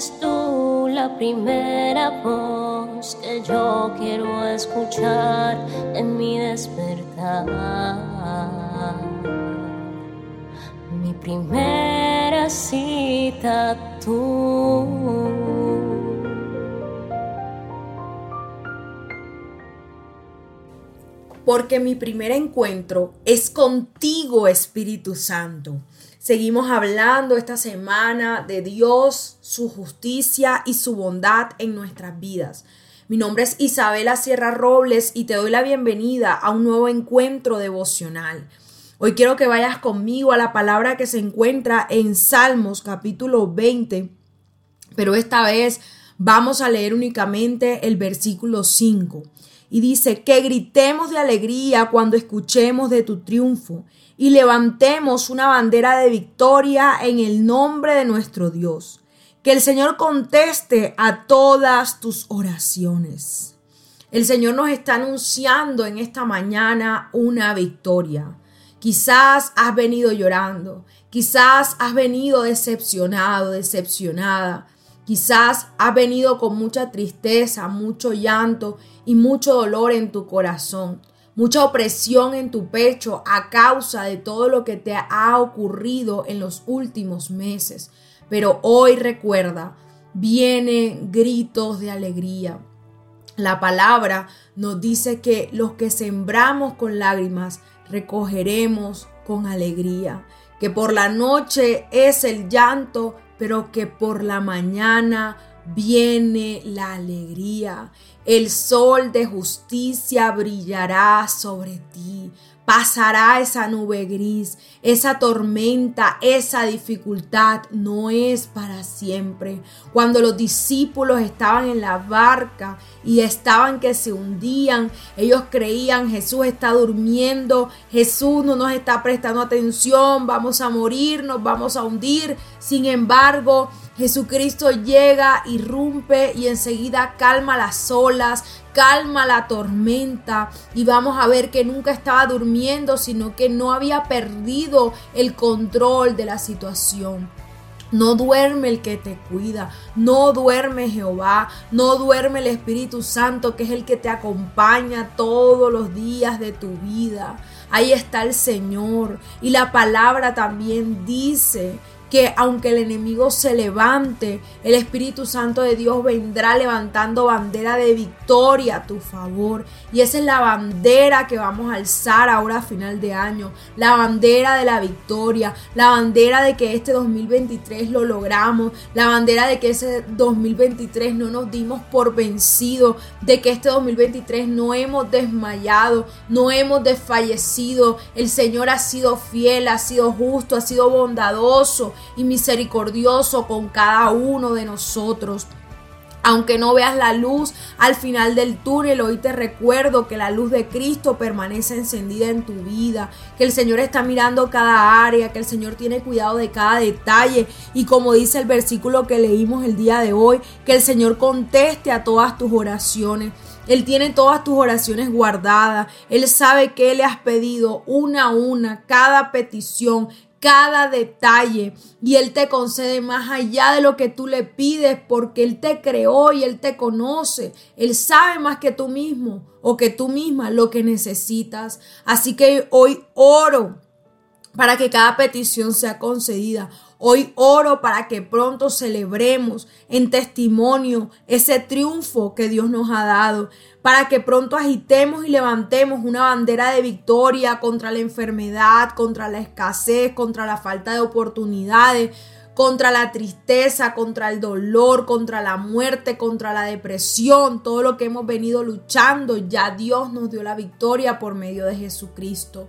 Eres tú la primera voz que yo quiero escuchar en mi despertar. Mi primera cita tú. Porque mi primer encuentro es contigo, Espíritu Santo. Seguimos hablando esta semana de Dios, su justicia y su bondad en nuestras vidas. Mi nombre es Isabela Sierra Robles y te doy la bienvenida a un nuevo encuentro devocional. Hoy quiero que vayas conmigo a la palabra que se encuentra en Salmos capítulo 20, pero esta vez vamos a leer únicamente el versículo 5 y dice que gritemos de alegría cuando escuchemos de tu triunfo y levantemos una bandera de victoria en el nombre de nuestro Dios. Que el Señor conteste a todas tus oraciones. El Señor nos está anunciando en esta mañana una victoria. Quizás has venido llorando, quizás has venido decepcionado, decepcionada, Quizás has venido con mucha tristeza, mucho llanto y mucho dolor en tu corazón, mucha opresión en tu pecho a causa de todo lo que te ha ocurrido en los últimos meses. Pero hoy recuerda, vienen gritos de alegría. La palabra nos dice que los que sembramos con lágrimas recogeremos con alegría, que por la noche es el llanto, pero que por la mañana viene la alegría. El sol de justicia brillará sobre ti pasará esa nube gris, esa tormenta, esa dificultad no es para siempre. Cuando los discípulos estaban en la barca y estaban que se hundían, ellos creían Jesús está durmiendo, Jesús no nos está prestando atención, vamos a morir, nos vamos a hundir. Sin embargo, Jesucristo llega, irrumpe y enseguida calma las olas, calma la tormenta y vamos a ver que nunca estaba durmiendo, sino que no había perdido el control de la situación. No duerme el que te cuida, no duerme Jehová, no duerme el Espíritu Santo, que es el que te acompaña todos los días de tu vida. Ahí está el Señor. Y la palabra también dice que aunque el enemigo se levante, el Espíritu Santo de Dios vendrá levantando bandera de victoria a tu favor. Y esa es la bandera que vamos a alzar ahora a final de año. La bandera de la victoria. La bandera de que este 2023 lo logramos. La bandera de que ese 2023 no nos dimos por vencido. De que este 2023 no hemos desmayado. No hemos desfallecido. El Señor ha sido fiel, ha sido justo, ha sido bondadoso y misericordioso con cada uno de nosotros. Aunque no veas la luz al final del túnel, hoy te recuerdo que la luz de Cristo permanece encendida en tu vida, que el Señor está mirando cada área, que el Señor tiene cuidado de cada detalle y como dice el versículo que leímos el día de hoy, que el Señor conteste a todas tus oraciones. Él tiene todas tus oraciones guardadas. Él sabe que le has pedido una a una, cada petición, cada detalle y Él te concede más allá de lo que tú le pides porque Él te creó y Él te conoce. Él sabe más que tú mismo o que tú misma lo que necesitas. Así que hoy oro para que cada petición sea concedida. Hoy oro para que pronto celebremos en testimonio ese triunfo que Dios nos ha dado, para que pronto agitemos y levantemos una bandera de victoria contra la enfermedad, contra la escasez, contra la falta de oportunidades, contra la tristeza, contra el dolor, contra la muerte, contra la depresión, todo lo que hemos venido luchando, ya Dios nos dio la victoria por medio de Jesucristo.